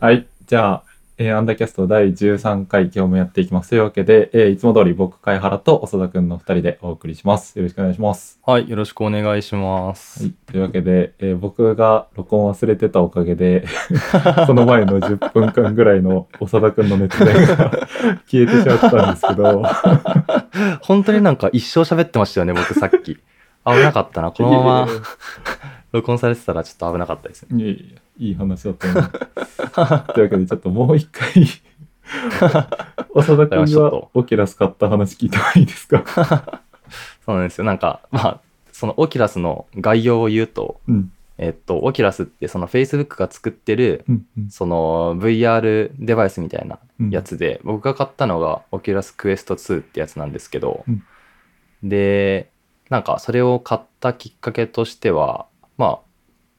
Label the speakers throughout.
Speaker 1: はい。じゃあ、えーアンダーキャスト第13回今日もやっていきます。というわけで、えーいつも通り僕、貝原と長田くんの2人でお送りします。よろしくお願いします。
Speaker 2: はい、よろしくお願いします。
Speaker 1: はい。というわけで、えー僕が録音忘れてたおかげで、この前の10分間ぐらいの長田くんの熱弁が 消えてしまったんですけど、
Speaker 2: 本当になんか一生喋ってましたよね、僕さっき。危なかったな。このまま録音されてたらちょっと危なかったですね。
Speaker 1: いやいやいい話だったな。というわけで、ちょっともう一回、長田くんがオキュラス買った話聞いてもいいですか？
Speaker 2: そうなんですよ。なんか、まあ、そのオキュラスの概要を言うと、
Speaker 1: うん。
Speaker 2: えっと、オキュラスってその Facebook が作ってる、
Speaker 1: うん。うん
Speaker 2: その VR デバイスみたいな
Speaker 1: うん
Speaker 2: やつで、僕が買ったのがオキュラスクエスト2ってやつなんですけど、
Speaker 1: うん
Speaker 2: でなんかそれを買ったきっかけとしてはまあ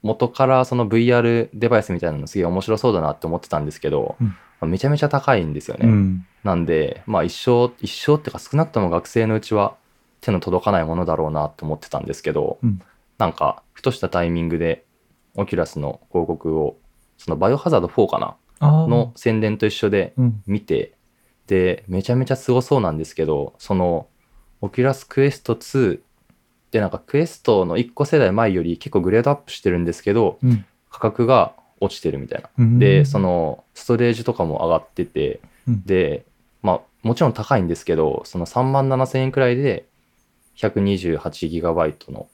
Speaker 2: 元からその VR デバイスみたいなのすげえ面白そうだなって思ってたんですけど、
Speaker 1: うん。
Speaker 2: まあめちゃめちゃ高いんですよね、
Speaker 1: うん。
Speaker 2: なんでまあ一生一生っていうか少なくとも学生のうちは手の届かないものだろうなって思ってたんですけど、
Speaker 1: うん。
Speaker 2: なんかふとしたタイミングでオキュラスの広告をそのバイオハザード4かな？の宣伝と一緒で
Speaker 1: うん。
Speaker 2: 見てでめちゃめちゃすごそうなんですけどその Oculus Quest 2でなんか Quest の1個世代前より結構グレードアップしてるんですけど
Speaker 1: うん。
Speaker 2: 価格が落ちてるみたいな。
Speaker 1: うん
Speaker 2: でそ、のストレージとかも上がってて
Speaker 1: うん
Speaker 2: でまあもちろん高いんですけどその3万7000円くらいで 128GB の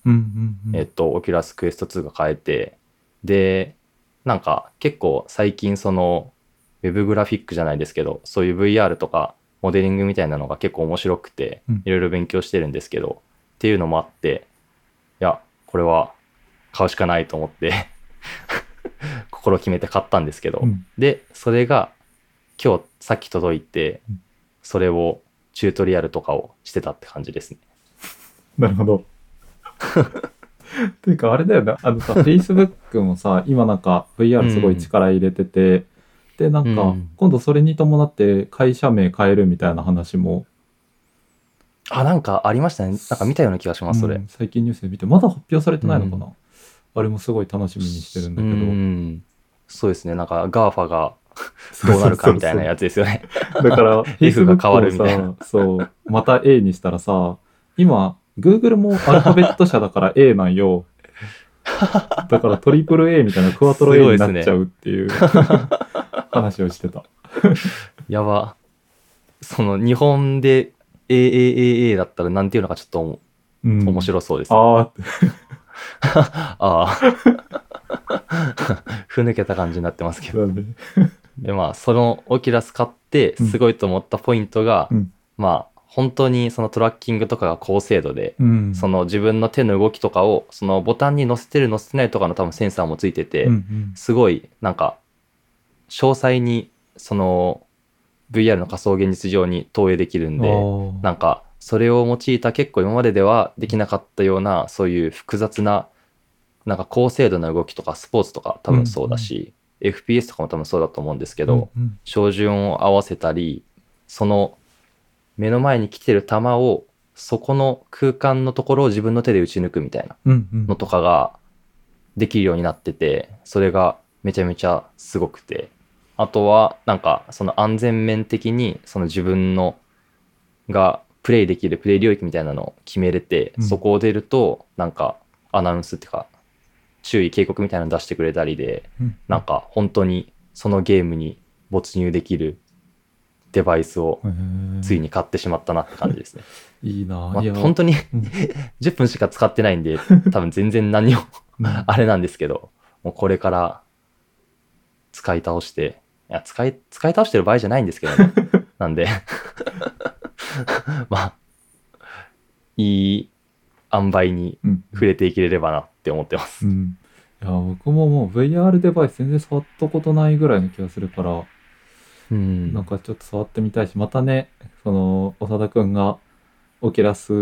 Speaker 2: えっと、 Oculus Quest 2が買えて、で、なんか結構最近その、ウェブグラフィックじゃないですけど、そういう VR とかモデリングみたいなのが結構面白くて
Speaker 1: うん、
Speaker 2: いろいろ勉強してるんですけど、っていうのもあって、いや、これは買うしかないと思って、心決めて買ったんですけど、
Speaker 1: うん。
Speaker 2: で、それが今日さっき届いて
Speaker 1: うん、
Speaker 2: それをチュートリアルとかをしてたって感じですね。
Speaker 1: なるほど。ていうかあれだよね、あのさ、Facebook もさ、今なんか VR すごい力入れてて、で、なんか
Speaker 2: うん。
Speaker 1: 今度それに伴って会社名変えるみたいな話も、
Speaker 2: あ、なんかありましたね。なんか見たような気がします、それ。
Speaker 1: うん最近ニュースで見て、まだ発表されてないのかな、あれもすごい楽しみにしてるんだけど。
Speaker 2: うんそうですねなんか GAFA が どうなるかみたいなやつですよね
Speaker 1: だから、
Speaker 2: F が変わるみたい
Speaker 1: をさ、そう、また A にしたらさ、今、Google もアルファベット社だから A なんよ。だからトリプル A みたいなクワトロ A になっちゃうっていう話をしてた。
Speaker 2: やばその日本で AAAA だったらなんていうのかちょっと
Speaker 1: う。ん、
Speaker 2: 面白そうです、あ
Speaker 1: ああ、
Speaker 2: あ ふぬけた感じになってますけど。
Speaker 1: で。
Speaker 2: でまあそのオキュラス買ってすごいと思ったポイントが、
Speaker 1: うん。
Speaker 2: まあ本当にそのトラッキングとかが高精度で、
Speaker 1: うん。
Speaker 2: その自分の手の動きとかをそのボタンに載せてる載せてないとかの多分センサーもついてて、
Speaker 1: うんうん。
Speaker 2: すごいなんか詳細にその VR の仮想現実上に投影できるんでなんかそれを用いた結構今までではできなかったようなそういう複雑ななんか高精度な動きとかスポーツとか多分そうだし、FPS とかも多分そうだと思うんですけど、
Speaker 1: うんうん。
Speaker 2: 照準を合わせたりその目の前に来てる球をそこの空間のところを自分の手で打ち抜くみたいな
Speaker 1: うんうん。
Speaker 2: のとかができるようになっててそれがめちゃめちゃすごくてあとはなんかその安全面的にその自分のがプレイできるプレイ領域みたいなのを決めれて、
Speaker 1: うん。
Speaker 2: そこを出るとなんかアナウンスっていうか注意警告みたいなの出してくれたりで
Speaker 1: うん。
Speaker 2: なんか本当にそのゲームに没入できるデバイスをついに買ってしまったなって感じですね。
Speaker 1: いいな、
Speaker 2: ま本当に
Speaker 1: うん。
Speaker 2: 10分しか使ってないんで多分全然何を
Speaker 1: うん。
Speaker 2: あれなんですけど、もうこれから使い倒して、いや、使い、使い倒してる場合じゃないんですけどね。なんで、まあ、いい塩梅に
Speaker 1: うん
Speaker 2: 触れていければなって思ってます。
Speaker 1: うん。いや、僕ももう VR デバイス全然触ったことないぐらいの気がするから、
Speaker 2: うん。
Speaker 1: なんかちょっと触ってみたいし、またね、その、長田くんがオキュラス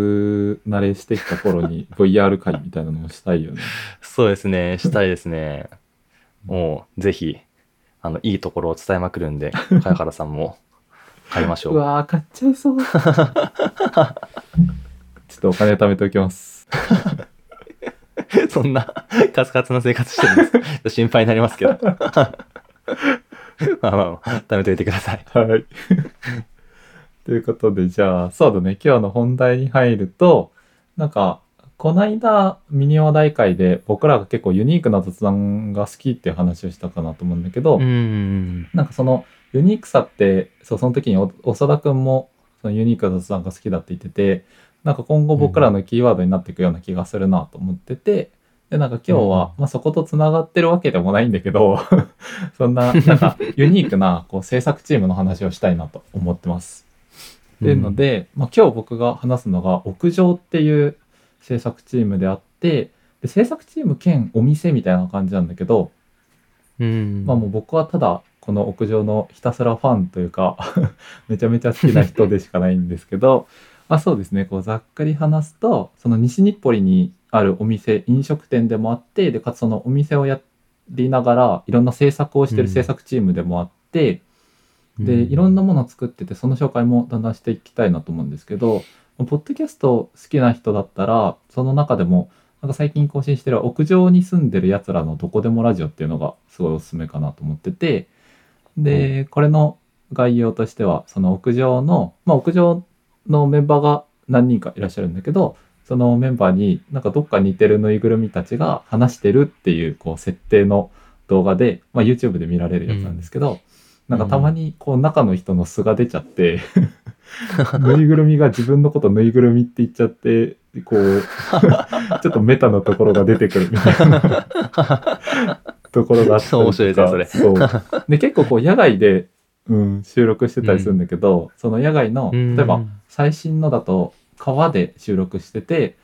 Speaker 1: 慣れしてきた頃に VR 会みたいなのもしたいよね。
Speaker 2: そうですね、したいですね。もう、ぜひ、あの、いいところを伝えまくるんで、茅原さんも買いましょう。
Speaker 1: うわー、買っちゃいそう。ちょっとお金貯めておきます。
Speaker 2: そんなカツカツな生活してるんです。心配になりますけど。まあまあまあ、貯めといてください。
Speaker 1: はい。ということで、じゃあ、そうだね、今日の本題に入ると、なんか、こないだミニ話題会で僕らが結構ユニークな雑談が好きっていう話をしたかなと思うんだけど、
Speaker 2: ん。
Speaker 1: なんかそのユニークさって、そう、その時にお長田くんもそのユニークな雑談が好きだって言ってて、なんか今後僕らのキーワードになっていくような気がするなと思ってて、で、なんか今日は、
Speaker 2: うん
Speaker 1: まあそこと繋がってるわけでもないんだけど、そんな、なんかユニークなこう制作チームの話をしたいなと思ってます。っていうので、まあ、今日僕が話すのが屋上っていう制作チームであってで制作チーム兼お店みたいな感じなんだけど、
Speaker 2: うん。
Speaker 1: まあもう僕はただこの屋上のひたすらファンというか めちゃめちゃ好きな人でしかないんですけど まあそうですね。こうざっくり話すとその西日暮里にあるお店飲食店でもあってでかつそのお店をやりながらいろんな制作をしてる制作チームでもあって、でいろんなものを作っててその紹介もだんだんしていきたいなと思うんですけどポッドキャスト好きな人だったらその中でもなんか最近更新してる屋上に住んでるやつらのどこでもラジオっていうのがすごいおすすめかなと思っててでこれの概要としてはその屋上のまあ屋上のメンバーが何人かいらっしゃるんだけどそのメンバーになんかどっか似てるぬいぐるみたちが話してるっていうこう設定の動画で、まあ、YouTube で見られるやつなんですけど、なんかたまにこう中の人の素が出ちゃって、ぬいぐるみが自分のことぬいぐるみって言っちゃって、こう、ちょっとメタなところが出てくるみたいなところがあったり。
Speaker 2: 面白いですね
Speaker 1: そう。で、結構こう野外で、うん、収録してたりするんだけど、その野外の、
Speaker 2: うん
Speaker 1: 例えば最新のだと川で収録してて、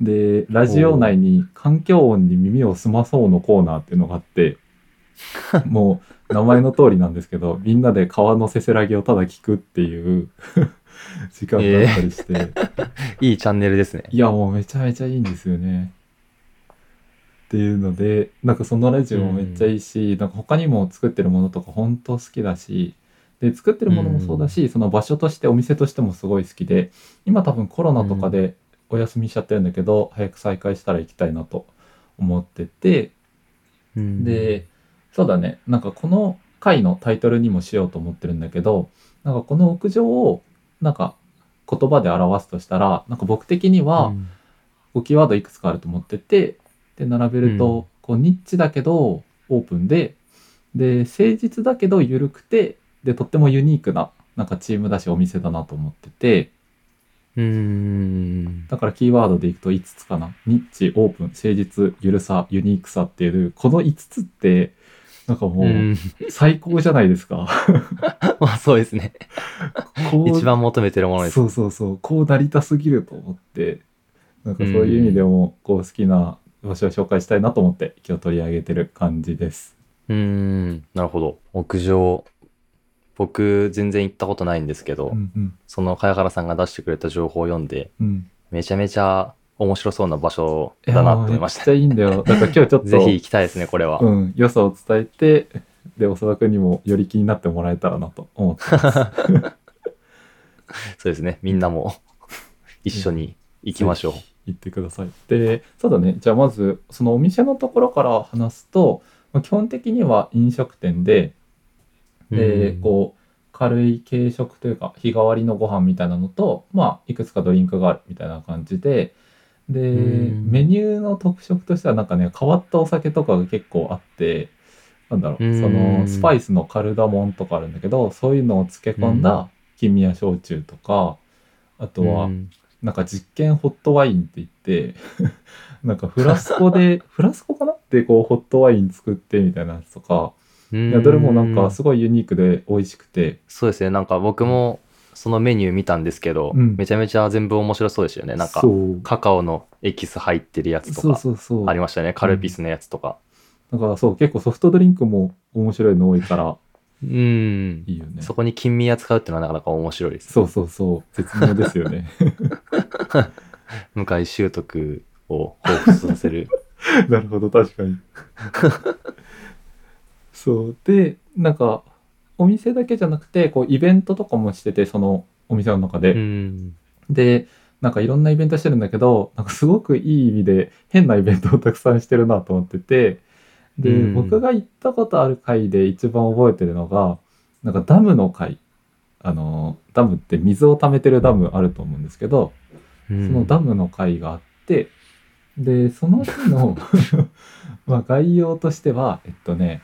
Speaker 1: で、ラジオ内に環境音に耳を澄まそうのコーナーっていうのがあって、もう名前の通りなんですけど、みんなで川のせせらぎをただ聞くっていう 時間があったりして、
Speaker 2: いいチャンネルですね。
Speaker 1: いやもうめちゃめちゃいいんですよね。っていうので、なんかそのラジオもめっちゃいいし、なんか他にも作ってるものとか本当好きだし、で、作ってるものもそうだし、その場所としてお店としてもすごい好きで、今多分コロナとかでお休みしちゃってるんだけど、早く再開したら行きたいなと思ってて、
Speaker 2: うん、
Speaker 1: で、そうだね。なんかこの回のタイトルにもしようと思ってるんだけど、なんかこの屋上をなんか言葉で表すとしたら、なんか僕的には
Speaker 2: うん
Speaker 1: こうキーワードいくつかあると思ってて、で、並べると、こうニッチだけどオープンで、で、誠実だけど緩くて、で、とってもユニークななんかチームだしお店だなと思ってて、
Speaker 2: うん。
Speaker 1: だからキーワードでいくと5つかな。ニッチ、オープン、誠実、ゆるさ、ユニークさっていう、この5つって、なんかも
Speaker 2: う、
Speaker 1: うん最高じゃないですか。
Speaker 2: まあそうですね。一番求めてるものです。
Speaker 1: そうそうそう。こうなりたすぎると思って、なんかそういう意味でも、こう好きな場所を紹介したいなと思って、今日取り上げてる感じです。
Speaker 2: うん。なるほど。屋上。僕、全然行ったことないんですけど、
Speaker 1: うんうん。
Speaker 2: その茅原さんが出してくれた情報を読んで、
Speaker 1: うん。
Speaker 2: めちゃめちゃ面白そうな場所だなと思いました。
Speaker 1: めっちゃいいんだよ。だから今日ちょっと、
Speaker 2: ぜひ行きたいですね、これは。
Speaker 1: うん、良さを伝えて、で、長田君にもより気になってもらえたらなと思ってます。
Speaker 2: そうですね。みんなも 一緒に行きましょう。
Speaker 1: 言ってください。で、そうだね。じゃあまず、そのお店のところから話すと、まあ基本的には飲食店で、で、
Speaker 2: うん
Speaker 1: こう、軽い軽食というか、日替わりのご飯みたいなのと、まあ、いくつかドリンクがあるみたいな感じで、で、
Speaker 2: うん。
Speaker 1: メニューの特色としてはなんかね、変わったお酒とかが結構あって、なんだろう、
Speaker 2: うん。
Speaker 1: その、スパイスのカルダモンとかあるんだけど、そういうのを漬け込んだ金宮焼酎とか、あとは、
Speaker 2: うん。
Speaker 1: なんか実験ホットワインって言って、なんかフラスコで、フラスコかな？ってこうホットワイン作ってみたいなやつとか、いやどれもなんかすごいユニークで美味しくて、
Speaker 2: そうですね。なんか僕もそのメニュー見たんですけど、
Speaker 1: うん
Speaker 2: めちゃめちゃ全部面白そうでしたよね。なんかカカオのエキス入ってるやつとか。ありましたね。カルピスのやつとか。
Speaker 1: だからそう、結構ソフトドリンクも面白いの多いから
Speaker 2: うん。
Speaker 1: いいよね。
Speaker 2: そこに金味使うっていうのはなかなか面白いです。
Speaker 1: そうそうそう。絶妙ですよね。
Speaker 2: 向井修徳を彷彿させる。
Speaker 1: なるほど、確かに。そう。で、なんか、お店だけじゃなくて、こう、イベントとかもしてて、そのお店の中で。
Speaker 2: うん。
Speaker 1: で、なんかいろんなイベントしてるんだけど、なんかすごくいい意味で変なイベントをたくさんしてるなと思ってて、で、
Speaker 2: うん
Speaker 1: 僕が行ったことある回で一番覚えてるのが、なんかダムの回。あの、ダムって水を溜めてるダムあると思うんですけど、
Speaker 2: そ
Speaker 1: そのダムの回があって、で、その日の まあ概要としては、えっとね、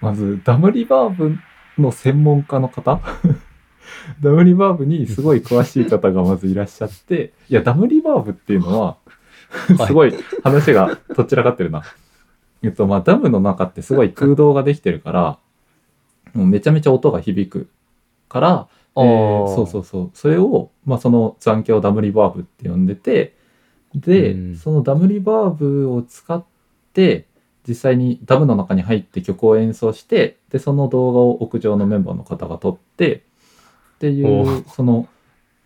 Speaker 1: まずダムリバーブの専門家の方？ダムリバーブにすごい詳しい方がまずいらっしゃって、いや、ダムリバーブっていうのは、
Speaker 2: はい
Speaker 1: すごい話がどちらかってるな。えっと、まあ、ダムの中ってすごい空洞ができてるから、もうめちゃめちゃ音が響くから、えーそうそうそう。それを、まあ、その残響ダムリバーブって呼んでて、で、
Speaker 2: うん
Speaker 1: そのダムリバーブを使って、実際にダムの中に入って曲を演奏して、で、その動画を屋上のメンバーの方が撮って、ってい
Speaker 2: お
Speaker 1: う、その、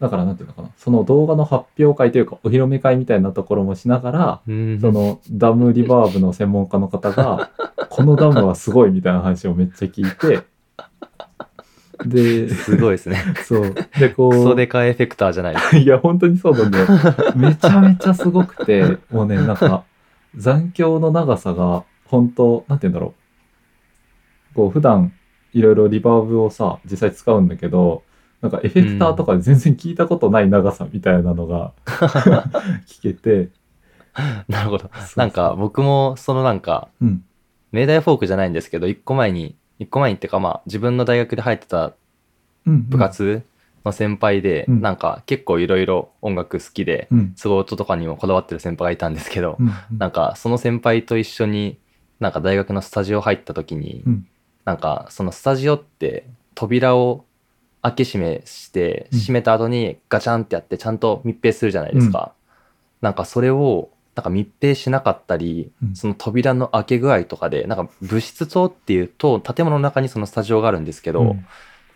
Speaker 1: だからなんていうのかな、その動画の発表会というか、お披露目会みたいなところもしながら、
Speaker 2: うん
Speaker 1: そのダムリバーブの専門家の方が、このダムはすごいみたいな話をめっちゃ聞いて、で、
Speaker 2: すごいですね。
Speaker 1: そう。で、こう、
Speaker 2: クソデカエフェクターじゃない。
Speaker 1: いや、本当にそうなんだよ。めちゃめちゃすごくて、もうね、なんか、残響の長さが、本当なんて言うんだろう。こう、普段、いろいろリバーブをさ、実際使うんだけど、なんかエフェクターとかで全然聞いたことない長さみたいなのが 聞けて、
Speaker 2: なるほど。なんか僕もそのなんか、
Speaker 1: うん。
Speaker 2: 明大フォークじゃないんですけど、一個前に、一個前にっていうかまあ自分の大学で入ってた
Speaker 1: うん。
Speaker 2: 部活の先輩で、
Speaker 1: うん。
Speaker 2: なんか結構いろいろ音楽好きで、
Speaker 1: うん。
Speaker 2: すごい音とかにもこだわってる先輩がいたんですけど、
Speaker 1: うん。
Speaker 2: なんかその先輩と一緒になんか大学のスタジオ入った時に、
Speaker 1: うん。
Speaker 2: なんかそのスタジオって扉を開け閉めして
Speaker 1: うん。
Speaker 2: 閉めた後にガチャンってやってちゃんと密閉するじゃないですか。なんかそれをなんか密閉しなかったり、
Speaker 1: うん。
Speaker 2: その扉の開け具合とかでなんか物質棟っていうと建物の中にそのスタジオがあるんですけど、
Speaker 1: うん。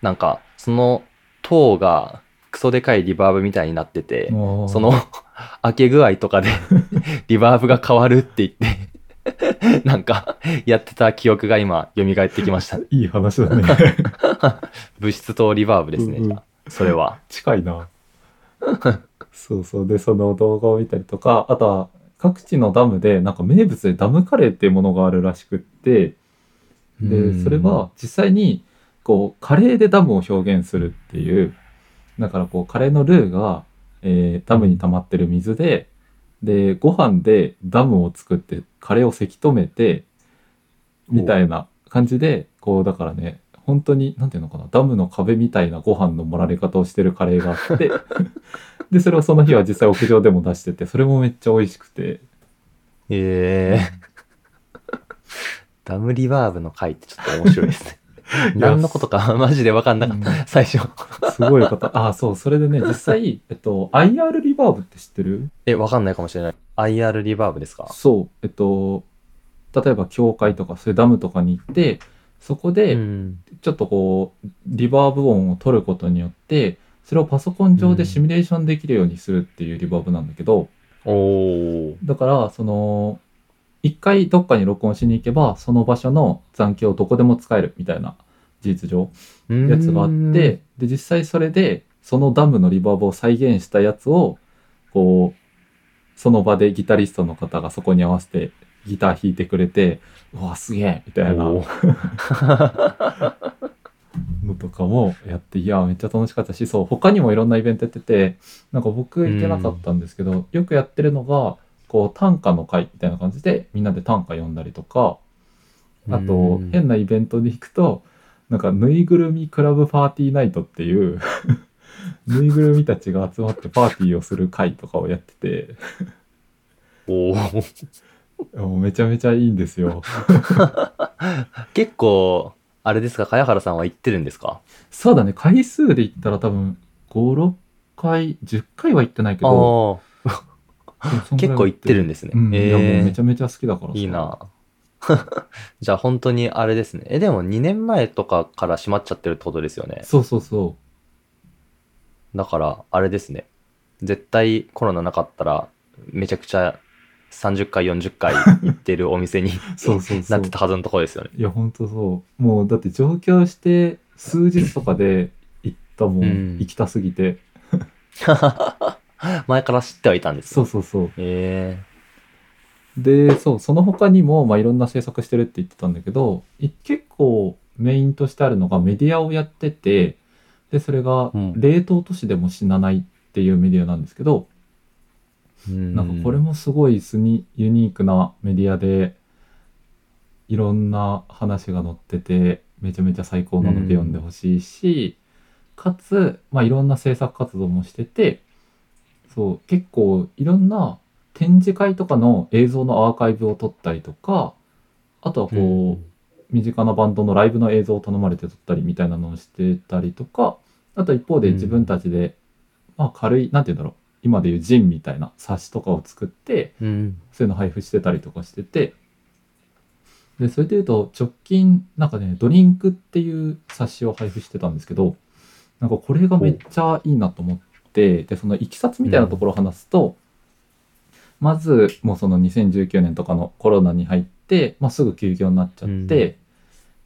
Speaker 2: なんかその塔がクソでかいリバーブみたいになってて、その 開け具合とかで リバーブが変わるって言って、なんかやってた記憶が今蘇ってきました。
Speaker 1: いい話だね。
Speaker 2: 物質とリバーブですね、
Speaker 1: うんうん
Speaker 2: それは。
Speaker 1: 近いな。そうそう。で、その動画を見たりとか、あとは各地のダムで、なんか名物でダムカレーっていうものがあるらしくって、で、それは実際に、こう、カレーでダムを表現するっていう、だからこう、カレーのルーが、えーダムに溜まってる水で、で、ご飯でダムを作って、カレーをせき止めて、みたいな感じで、こう、だからね、本当に、なんていうのかな、ダムの壁みたいなご飯の盛られ方をしてるカレーがあって、で、それをその日は実際屋上でも出してて、それもめっちゃ美味しくて、
Speaker 2: えー、ダムリバーブの回ってちょっと面白いですね。何のことか マジで分かんなかった、最初。
Speaker 1: すごい方。あ、そう、それでね、実際、えっと、IR リバーブって知ってる？
Speaker 2: え、分かんないかもしれない。IR リバーブですか？
Speaker 1: そう、えっと、例えば教会とか、そういうダムとかに行って、そこで、
Speaker 2: うん。
Speaker 1: ちょっとこう、リバーブ音を取ることによって、それをパソコン上でシミュレーションできるようにするっていうリバーブなんだけど、
Speaker 2: おー。
Speaker 1: だから、その、一回どっかに録音しに行けば、その場所の残響をどこでも使えるみたいな事実上、やつがあって、で、実際それで、そのダムのリバーブを再現したやつを、こう、その場でギタリストの方がそこに合わせてギター弾いてくれて、うわ、すげえみたいな。のとかもやって、いや、めっちゃ楽しかったし、そう、他にもいろんなイベントやってて、なんか僕行けなかったんですけど、よくやってるのが、こう、短歌の会みたいな感じで、みんなで短歌読んだりとか、あと
Speaker 2: う、ん
Speaker 1: 変なイベントに行くと、なんか、ぬいぐるみクラブパーティーナイトっていう、ぬいぐるみたちが集まってパーティーをする会とかをやってて、
Speaker 2: おー。
Speaker 1: もうめちゃめちゃいいんですよ。
Speaker 2: 結構、あれですか、茅原さんは行ってるんですか？
Speaker 1: そうだね、回数で言ったら多分、5、6回、10回は行ってないけど、
Speaker 2: 結構行ってるんですね。
Speaker 1: うん、いやもうめち
Speaker 2: え
Speaker 1: ゃめちゃ好きだから
Speaker 2: いいな。じゃあ本当にあれですね。え、でも2年前とかから閉まっちゃってるってことですよね。
Speaker 1: そうそうそ
Speaker 2: だから、あれですね。絶対コロナなかったら、めちゃくちゃ30回40回行ってるお店に
Speaker 1: そうそう
Speaker 2: なってたはずのところですよね。
Speaker 1: いや、ほんとそう。もう、だって上京して数日とかで行ったもん、
Speaker 2: うん
Speaker 1: 行きたすぎて。
Speaker 2: 前から知ってはいたんです
Speaker 1: そう
Speaker 2: ね。
Speaker 1: そうそう。
Speaker 2: え
Speaker 1: で、そう、その他にも、まあ、いろんな制作してるって言ってたんだけど、い結構メインとしてあるのがメディアをやってて、で、それが
Speaker 2: うん、
Speaker 1: 冷凍都市でも死なないっていうメディアなんですけど、
Speaker 2: ー、
Speaker 1: なんかこれもすごいスニユニークなメディアで、いろんな話が載ってて、めちゃめちゃ最高なので読んでほしいし、かつ、まあ、いろんな制作活動もしてて、そう、結構いろんな展示会とかの映像のアーカイブを撮ったりとか、あとはこう、身近なバンドのライブの映像を頼まれて撮ったりみたいなのをしてたりとか、あと一方で自分たちで、まあ軽い、なんて言うんだろう、今でいうジンみたいな冊子とかを作って、
Speaker 2: うん。
Speaker 1: そういうの配布してたりとかしてて、で、それで言うと、直近、なんかね、ドリンクっていう冊子を配布してたんですけど、なんかこれがめっちゃいいなと思って、で、そのいきさつみたいなところを話すと、まず、もうその2019年とかのコロナに入って、まあ、すぐ休業になっちゃって、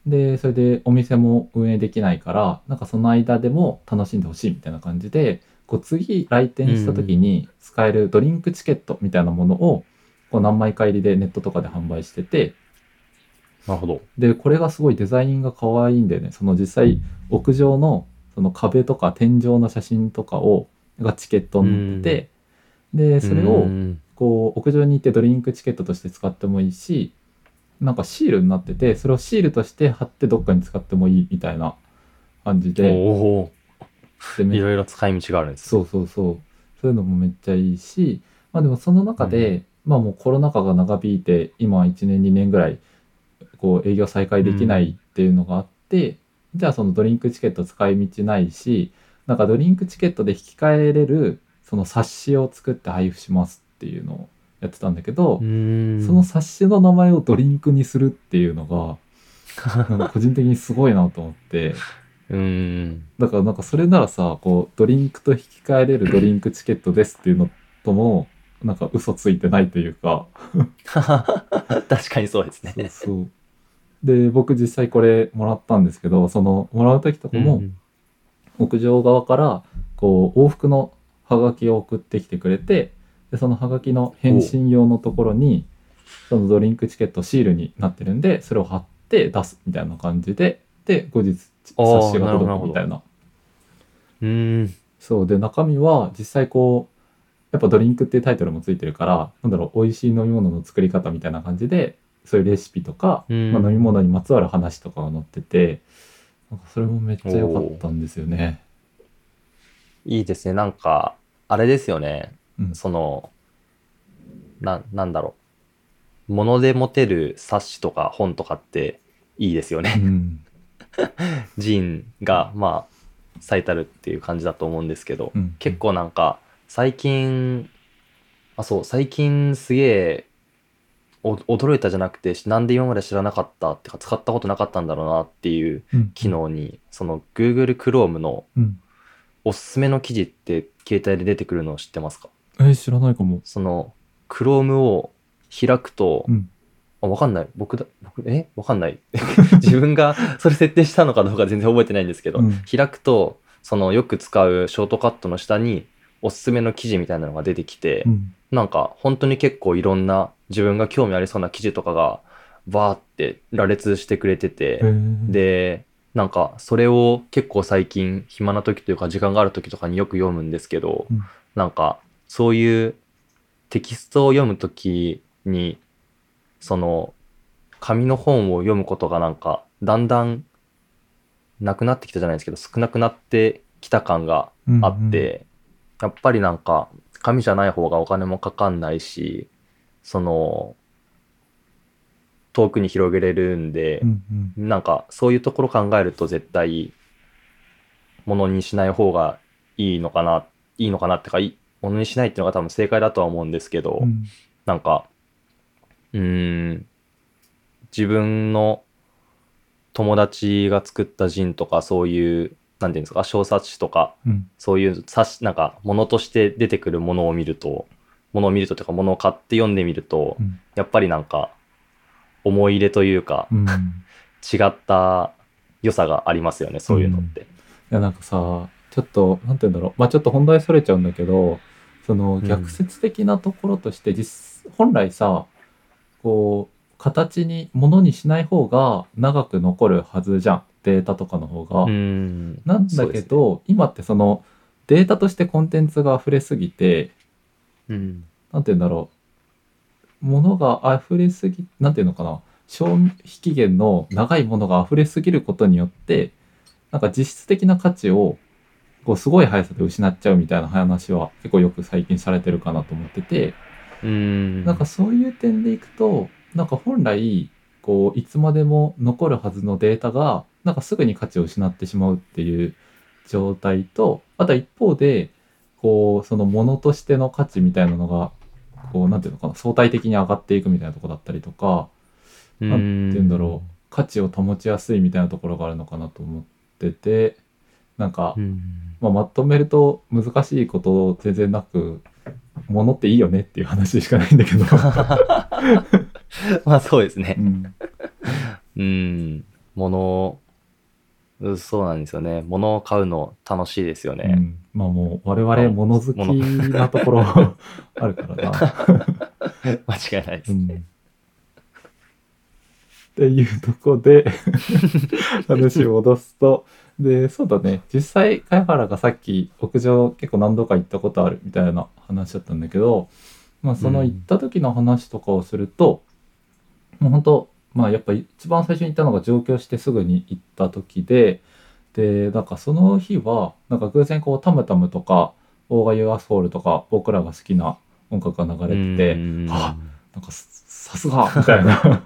Speaker 1: で、それでお店も運営できないから、なんかその間でも楽しんでほしいみたいな感じで、こう次来店した時に使えるドリンクチケットみたいなものを、こう何枚か入りでネットとかで販売してて、
Speaker 2: なるほど。
Speaker 1: で、これがすごいデザインが可愛いんだよね。その実際屋上のその壁とか天井の写真とかを、がチケットになってて、で、それ
Speaker 2: う
Speaker 1: を
Speaker 2: ん。
Speaker 1: こう屋上に行ってドリンクチケットとして使ってもいいし、なんかシールになってて、それをシールとして貼ってどっかに使ってもいいみたいな感じで、でめ
Speaker 2: いろいろ使い道があるんです。
Speaker 1: そうそうそう。そういうのもめっちゃいいし、まあでもその中で、まあもうコロナ禍が長引いて、今1年2年ぐらい、こう営業再開できないっていうのがあって、じゃあそのドリンクチケット使い道ないし、なんかドリンクチケットで引き換えれる、その冊子を作って配布しますっていうのをやってたんだけど、
Speaker 2: ん
Speaker 1: その冊子の名前をドリンクにするっていうのが、個人的にすごいなと思って、
Speaker 2: うん。
Speaker 1: だからなんかそれならさ、こう、ドリンクと引き換えれるドリンクチケットですっていうのとも、なんか嘘ついてないというか、
Speaker 2: 確かにそうですね。
Speaker 1: そうそう。で、僕実際これもらったんですけど、その、もらう時とかも、
Speaker 2: うん
Speaker 1: 屋上側から、こう、往復のハガキを送ってきてくれて、で、そのハガキの返信用のところに、そのドリンクチケットシールになってるんで、それを貼って出すみたいな感じで、で、後日、冊子が届くみたいな。
Speaker 2: うん。
Speaker 1: そう。で、中身は実際こう、やっぱドリンクっていうタイトルもついてるから、なんだろう、美味しい飲み物の作り方みたいな感じで、そういうレシピとか、
Speaker 2: うん
Speaker 1: まあ、飲み物にまつわる話とかが載ってて、なんかそれもめっちゃ良かったんですよね。
Speaker 2: いいですね。なんか、あれですよね。
Speaker 1: うん。
Speaker 2: その、な、なんだろう。物で持てる冊子とか本とかっていいですよ
Speaker 1: う
Speaker 2: ね。
Speaker 1: ん。
Speaker 2: ジンが、まあ、最たるっていう感じだと思うんですけど、
Speaker 1: うん
Speaker 2: 結構なんか、最近、あ、そう、最近すげえ、お驚いたじゃなくて、なんで今まで知らなかったってか、使ったことなかったんだろうなっていう
Speaker 1: うん
Speaker 2: 機能に、その Google Chrome の
Speaker 1: うん。
Speaker 2: おすすめの記事って携帯で出てくるのを知ってますか？
Speaker 1: えー知らないかも。
Speaker 2: その Chrome を開くと、
Speaker 1: うん。
Speaker 2: あ、わかんない。僕だ、僕、え？わかんない。自分がそれ設定したのかどうか全然覚えてないんですけど、
Speaker 1: うん
Speaker 2: 開くと、そのよく使うショートカットの下におすすめの記事みたいなのが出てきて、
Speaker 1: うん。
Speaker 2: なんか本当に結構いろんな自分が興味ありそうな記事とかがバーって羅列してくれてて、で、なんかそれを結構最近暇な時というか時間がある時とかによく読むんですけど、
Speaker 1: うん。
Speaker 2: なんかそういうテキストを読む時にその紙の本を読むことがなんかだんだんなくなってきたじゃないですけど少なくなってきた感があって、やっぱりなんか紙じゃない方がお金もかかんないしその遠くに広げれるんで、
Speaker 1: うんうん。
Speaker 2: なんかそういうところ考えると絶対ものにしない方がいいのかな、いいのかなってか、いものにしないっていうのが多分正解だとは思うんですけど、
Speaker 1: うん。
Speaker 2: なんか、うーん、自分の友達が作ったジンとかそういう、なんていうんですか、小冊子とか、
Speaker 1: うん。
Speaker 2: そういう冊子、なんか、ものとして出てくるものを見ると、ものを見るとというか、ものを買って読んでみると、
Speaker 1: うん
Speaker 2: やっぱりなんか、思い入れというか、
Speaker 1: うん。い
Speaker 2: 違った良さがありますよね、そういうのって。
Speaker 1: や、なんかさ、ちょっと、なんて言うんだろう。まあちょっと本題それちゃうんだけど、その
Speaker 2: ん
Speaker 1: 逆説的なところとして、実、本来さ、こう、形に、ものにしない方が長く残るはずじゃん。データとかの方が。
Speaker 2: うん。
Speaker 1: なんだけど、今ってそのデータとしてコンテンツが溢れすぎて、
Speaker 2: うん。
Speaker 1: なんて言うんだろう。ものが溢れすぎ、なんていうのかな。消費期限の長いものが溢れすぎることによって、なんか実質的な価値を、こうすごい速さで失っちゃうみたいな話は結構よく最近されてるかなと思ってて、
Speaker 2: うん。
Speaker 1: なんかそういう点でいくと、なんか本来、こう、いつまでも残るはずのデータが、なんかすぐに価値を失ってしまうっていう状態と、あとは一方で、こう、そのものとしての価値みたいなのが、こう、なんていうのかな、相対的に上がっていくみたいなとこだったりとか、
Speaker 2: うん、
Speaker 1: なんていうんだろう、価値を保ちやすいみたいなところがあるのかなと思ってて、なんか
Speaker 2: う、ん。
Speaker 1: まあ、まとめると難しいこと全然なく、ものっていいよねっていう話しかないんだけど。
Speaker 2: まあそうですね
Speaker 1: う。ん
Speaker 2: うん。物、うんそうなんですよね。物を買うの楽しいですよ
Speaker 1: う
Speaker 2: ね。
Speaker 1: んまあもう我々物好きなところ あるからな。
Speaker 2: 間違いないです。
Speaker 1: うんっていうとこで 話を戻すとでそうだね実際貝原がさっき屋上結構何度か行ったことあるみたいな話だったんだけど、まあ、その
Speaker 2: うん
Speaker 1: 行った時の話とかをすると、もう本当まあやっぱ一番最初に行ったのが上京してすぐに行った時ででなんかその日はなんか偶然こう TAMTAM とか OGRE YOU ASSHOLE とか僕らが好きな音楽が流れてて、
Speaker 2: うん
Speaker 1: あなんかささすがみたいな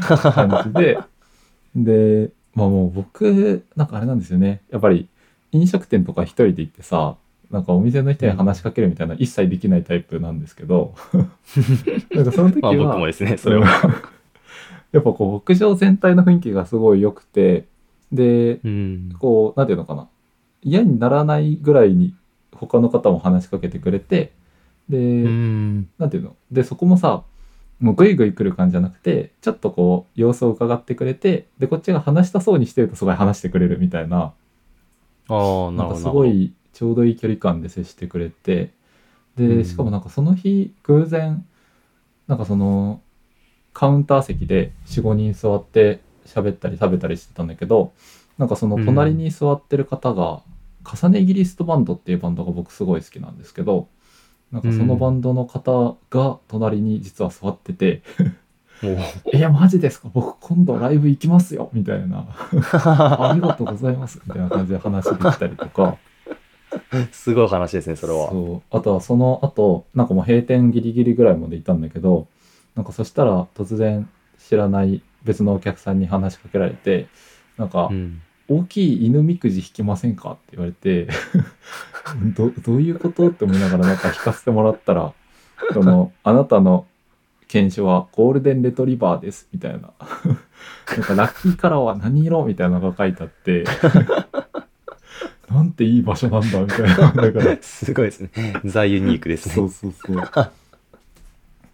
Speaker 1: 感じで。でまあもう僕なんかあれなんですよね。やっぱり飲食店とか一人で行ってさなんかお店の人に話しかけるみたいな一切できないタイプなんですけど。なんかその時
Speaker 2: まあ
Speaker 1: は、
Speaker 2: 僕もですね、それは。
Speaker 1: やっぱこう屋上全体の雰囲気がすごい良くてで
Speaker 2: うん。
Speaker 1: こうなんていうのかな嫌にならないぐらいに他の方も話しかけてくれてで、
Speaker 2: うん。
Speaker 1: なんていうのでそこもさもうグイグイ来る感じじゃなくてちょっとこう様子を伺ってくれてでこっちが話したそうにしてるとすごい話してくれるみたいな
Speaker 2: ああ、な
Speaker 1: なんか。すごいちょうどいい距離感で接してくれて
Speaker 2: うん
Speaker 1: でしかもなんかその日偶然なんかそのカウンター席で45人座って喋ったり食べたりしてたんだけどなんかその隣に座ってる方が、重ねギリストバンドっていうバンドが僕すごい好きなんですけどなんかそのバンドの方が隣に実は座ってて
Speaker 2: もう「
Speaker 1: いやマジですか？僕今度ライブ行きますよ」みたいな「ありがとうございます」みたいな感じで話できたりとか。
Speaker 2: すごい話ですね、それは。
Speaker 1: そう。あとはその後なんかもう閉店ギリギリぐらいまでいたんだけどなんかそしたら突然知らない別のお客さんに話しかけられてなんか
Speaker 2: うん。
Speaker 1: 「大きい犬みくじ引きませんか?」って言われて どどういうことって思いながらなんか引かせてもらったら「そのあなたの犬種はゴールデンレトリバーです」みたいな なんかラッキーカラーは何色みたいなのが書いてあって なんていい場所なんだみたいなだから
Speaker 2: すごいですね。ザ・ユニークですね。
Speaker 1: そうそうそう。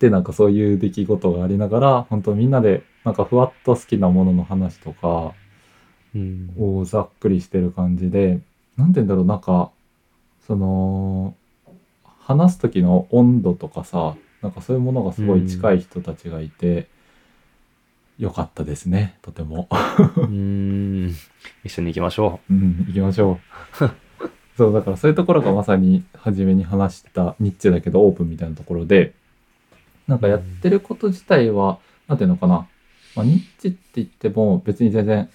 Speaker 1: でなんかそういう出来事がありながら本当みんなでなんかふわっと好きなものの話とか
Speaker 2: うん。
Speaker 1: をざっくりしてる感じでなんて言うんだろうなんかその話す時の温度とかさなんかそういうものがすごい近い人たちがいて、よかったですねとても。
Speaker 2: うん。一緒に行きましょ
Speaker 1: うん、行きましょう。そう、だからそういうところがまさに初めに話したニッチだけどオープンみたいなところで、なんかやってること自体は、なんていうのかな、まあ、ニッチって言っても別に全然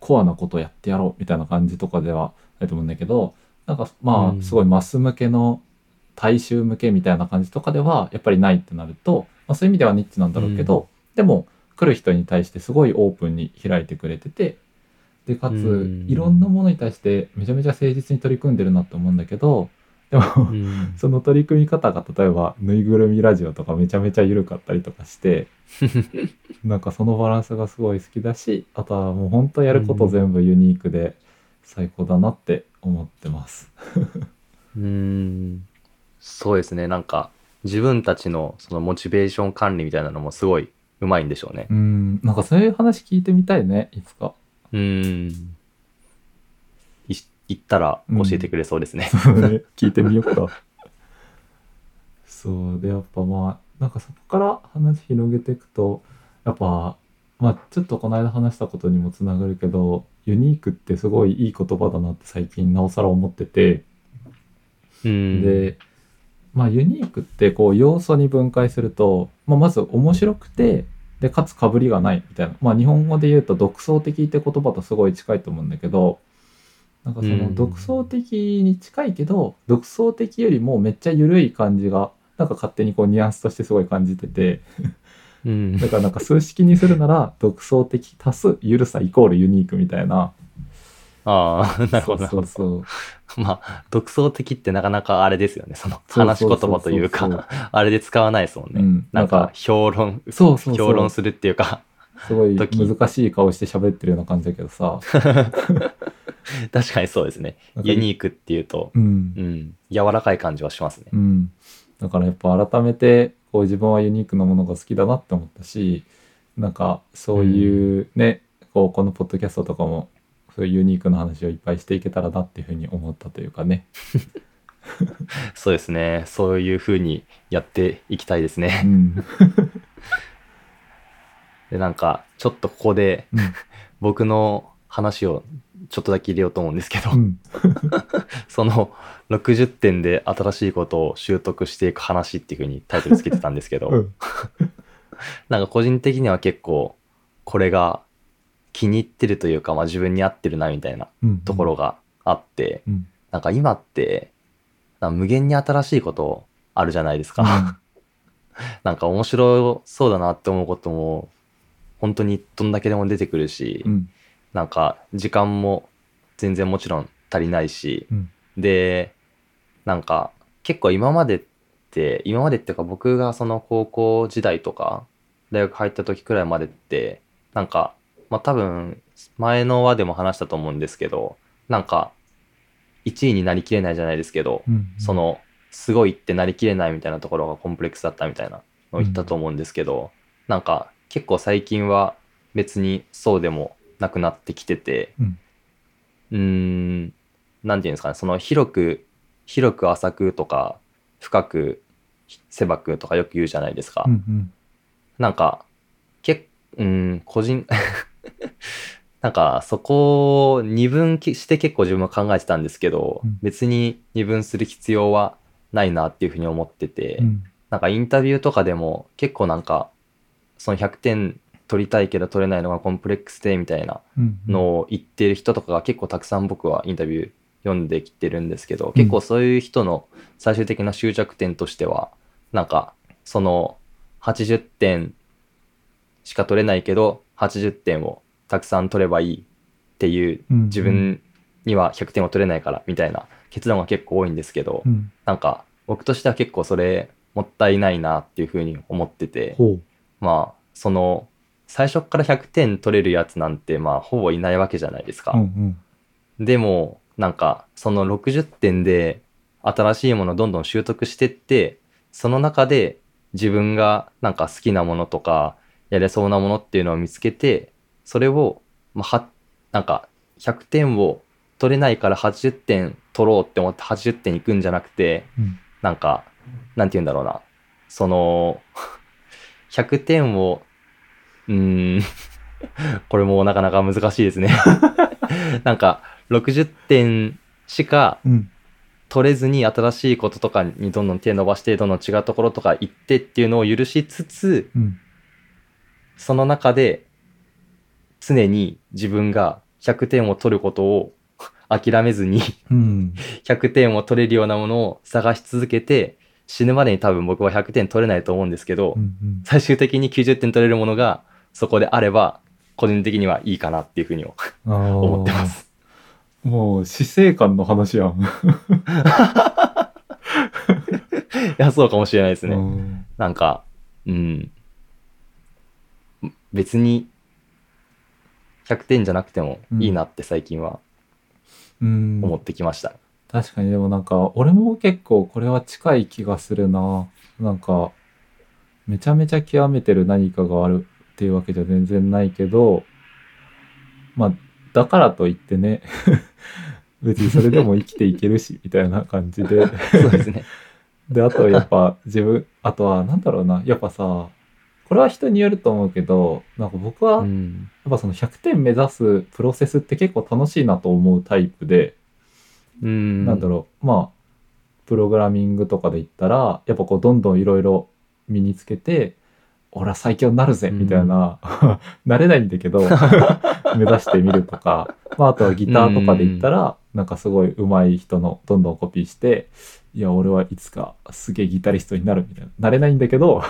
Speaker 1: コアなことやってやろうみたいな感じとかではないと思うんだけど、なんかま
Speaker 2: うん。
Speaker 1: あすごいマス向けの大衆向けみたいな感じとかではやっぱりないってなると、まあ、そういう意味ではニッチなんだろうけど、でも来る人に対してすごいオープンに開いてくれててでかつ
Speaker 2: うん。
Speaker 1: いろんなものに対してめちゃめちゃ誠実に取り組んでるなと思うんだけどでも
Speaker 2: う。うん。
Speaker 1: その取り組み方が例えばぬいぐるみラジオとかめちゃめちゃ緩かったりとかして なんかそのバランスがすごい好きだしあとはもう本当やること全部ユニークで最高だなって思ってます。
Speaker 2: うん。そうですね。なんか、自分たちのそのモチベーション管理みたいなのもすごいうまいんでしょうね。
Speaker 1: うん。なんかそういう話聞いてみたいね、いつか。
Speaker 2: うーん。い行ったら教えてくれそうですね。
Speaker 1: そうね聞いてみようか。そうでやっぱまあなんかそこから話広げていくとやっぱまあちょっとこの間話したことにもつながるけどユニークってすごいいい言葉だなって最近なおさら思ってて、
Speaker 2: うん。
Speaker 1: でまあユニークってこう要素に分解すると、まあ、まず面白くてでかつかぶりがないみたいなまあ日本語で言うと独創的って言葉とすごい近いと思うんだけどなんかそ
Speaker 2: うん。
Speaker 1: の独創的に近いけど、独創的よりもめっちゃ緩い感じがなんか勝手にこうニュアンスとしてすごい感じてて。
Speaker 2: うん。
Speaker 1: だからなんか数式にするなら独創的足す緩さイコールユニークみたいな。
Speaker 2: ああ、なるほど。
Speaker 1: そうそうそう。
Speaker 2: まあ、独創的ってなかなかあれですよね。その話し言葉というか、あれで使わないですもんね。
Speaker 1: うん
Speaker 2: なんか、評論、
Speaker 1: そうそうそう。
Speaker 2: 評論するっていうか、
Speaker 1: すごい
Speaker 2: 時。
Speaker 1: 難しい顔して喋ってるような感じだけどさ
Speaker 2: 確かにそうですね。ユニークっていうと、
Speaker 1: うん
Speaker 2: うん、柔らかい感じはしますね。
Speaker 1: うん、だからやっぱ改めてこう自分はユニークなものが好きだなって思ったしなんかそういうね、こうこのポッドキャストとかもそういうユニークな話をいっぱいしていけたらなっていうふうに思ったというかね。
Speaker 2: そうですね。そういう風にやっていきたいです
Speaker 1: う
Speaker 2: ね。
Speaker 1: ん
Speaker 2: で、なんか、ちょっとここで
Speaker 1: うん
Speaker 2: 僕の話をちょっとだけ入れようと思うんですけど、
Speaker 1: うん。
Speaker 2: その60点で新しいことを習得していく話っていう風にタイトルつけてたんですけど、
Speaker 1: うん。
Speaker 2: なんか個人的には結構これが気に入ってるというか、まあ、自分に合ってるなみたいな
Speaker 1: うん
Speaker 2: ところがあって、
Speaker 1: うん。
Speaker 2: なんか今って無限に新しいことあるじゃないですか。なんか面白そうだなって思うことも本当にどんだけでも出てくるし、
Speaker 1: うん
Speaker 2: なんか時間も全然もちろん足りないし、
Speaker 1: うん。
Speaker 2: でなんか結構今までって今までっていうか僕がその高校時代とか大学入った時くらいまでってなんかまあ多分前の話でも話したと思うんですけどなんか1位になりきれないじゃないですけど、
Speaker 1: うん
Speaker 2: そのすごいってなりきれないみたいなところがコンプレックスだったみたいなのを言ったと思うんですけど、なんか結構最近は別にそうでもなくなってきてて
Speaker 1: うん。
Speaker 2: うーんなんていうんですかねその広く広く浅くとか深く狭くとかよく言うじゃないですか、
Speaker 1: うんうん。
Speaker 2: なんかけうん個人 なんかそこを二分して結構自分は考えてたんですけど、
Speaker 1: うん。
Speaker 2: 別に二分する必要はないなっていうふうに思ってて、
Speaker 1: うん。
Speaker 2: なんかインタビューとかでも結構なんかその100点取りたいけど取れないのがコンプレックスでみたいな
Speaker 1: うん
Speaker 2: のを言ってる人とかが結構たくさん僕はインタビュー読んできてるんですけど、結構そういう人の最終的な終着点としてはなんかその80点しか取れないけど80点をたくさん取ればいいっていう
Speaker 1: うん
Speaker 2: 自分には100点を取れないからみたいな結論が結構多いんですけど、
Speaker 1: うん。
Speaker 2: なんか僕としては結構それもったいないなっていうふうに思っててまあその最初から100点取れるやつなんてまあほぼいないわけじゃないですか。
Speaker 1: うんうん。
Speaker 2: でもなんかその60点で新しいものをどんどん習得してってその中で自分がなんか好きなものとかやれそうなものっていうのを見つけてそれを、まあ、はなんか100点を取れないから80点取ろうって思って80点いくんじゃなくて
Speaker 1: うん。
Speaker 2: なんかなんて言うんだろうな。その 100点をうーん。これもなかなか難しいですね。なんか60点しか
Speaker 1: うん。
Speaker 2: 取れずに新しいこととかにどんどん手伸ばしてどんどん違うところとか行ってっていうのを許しつつ
Speaker 1: うん。
Speaker 2: その中で常に自分が100点を取ることを諦めずに
Speaker 1: うん。
Speaker 2: 100点を取れるようなものを探し続けて死ぬまでに多分僕は100点取れないと思うんですけど、
Speaker 1: うんうん。
Speaker 2: 最終的に90点取れるものがそこであれば個人的にはいいかなっていうふうに 思ってます。
Speaker 1: もう死生観の話やん。
Speaker 2: いやそうかもしれないですね。
Speaker 1: うん
Speaker 2: なんかうん別に100点じゃなくてもいいなって最近は
Speaker 1: うん
Speaker 2: 思ってきました。
Speaker 1: 確かにでもなんか俺も結構これは近い気がするななんかめちゃめちゃ極めてる何かがあるっていうわけじゃ全然ないけどまあだからといってね 別にそれでも生きていけるし みたいな感じで
Speaker 2: そうですね。
Speaker 1: であとやっぱ自分あとはなんだろうなやっぱさこれは人によると思うけどなんか僕はやっ
Speaker 2: うん。
Speaker 1: ぱその100点目指すプロセスって結構楽しいなと思うタイプで、
Speaker 2: うん。
Speaker 1: なんだろうまあプログラミングとかで言ったらやっぱこうどんどんいろいろ身につけて俺は最強になるぜ
Speaker 2: うん。
Speaker 1: みたいな、なれないんだけど 目指してみるとか、まあ、あとはギターとかで言ったら、なんかすごい上手い人のどんどんコピーしていや俺はいつかすげえギタリストになるみたいな。なれないんだけど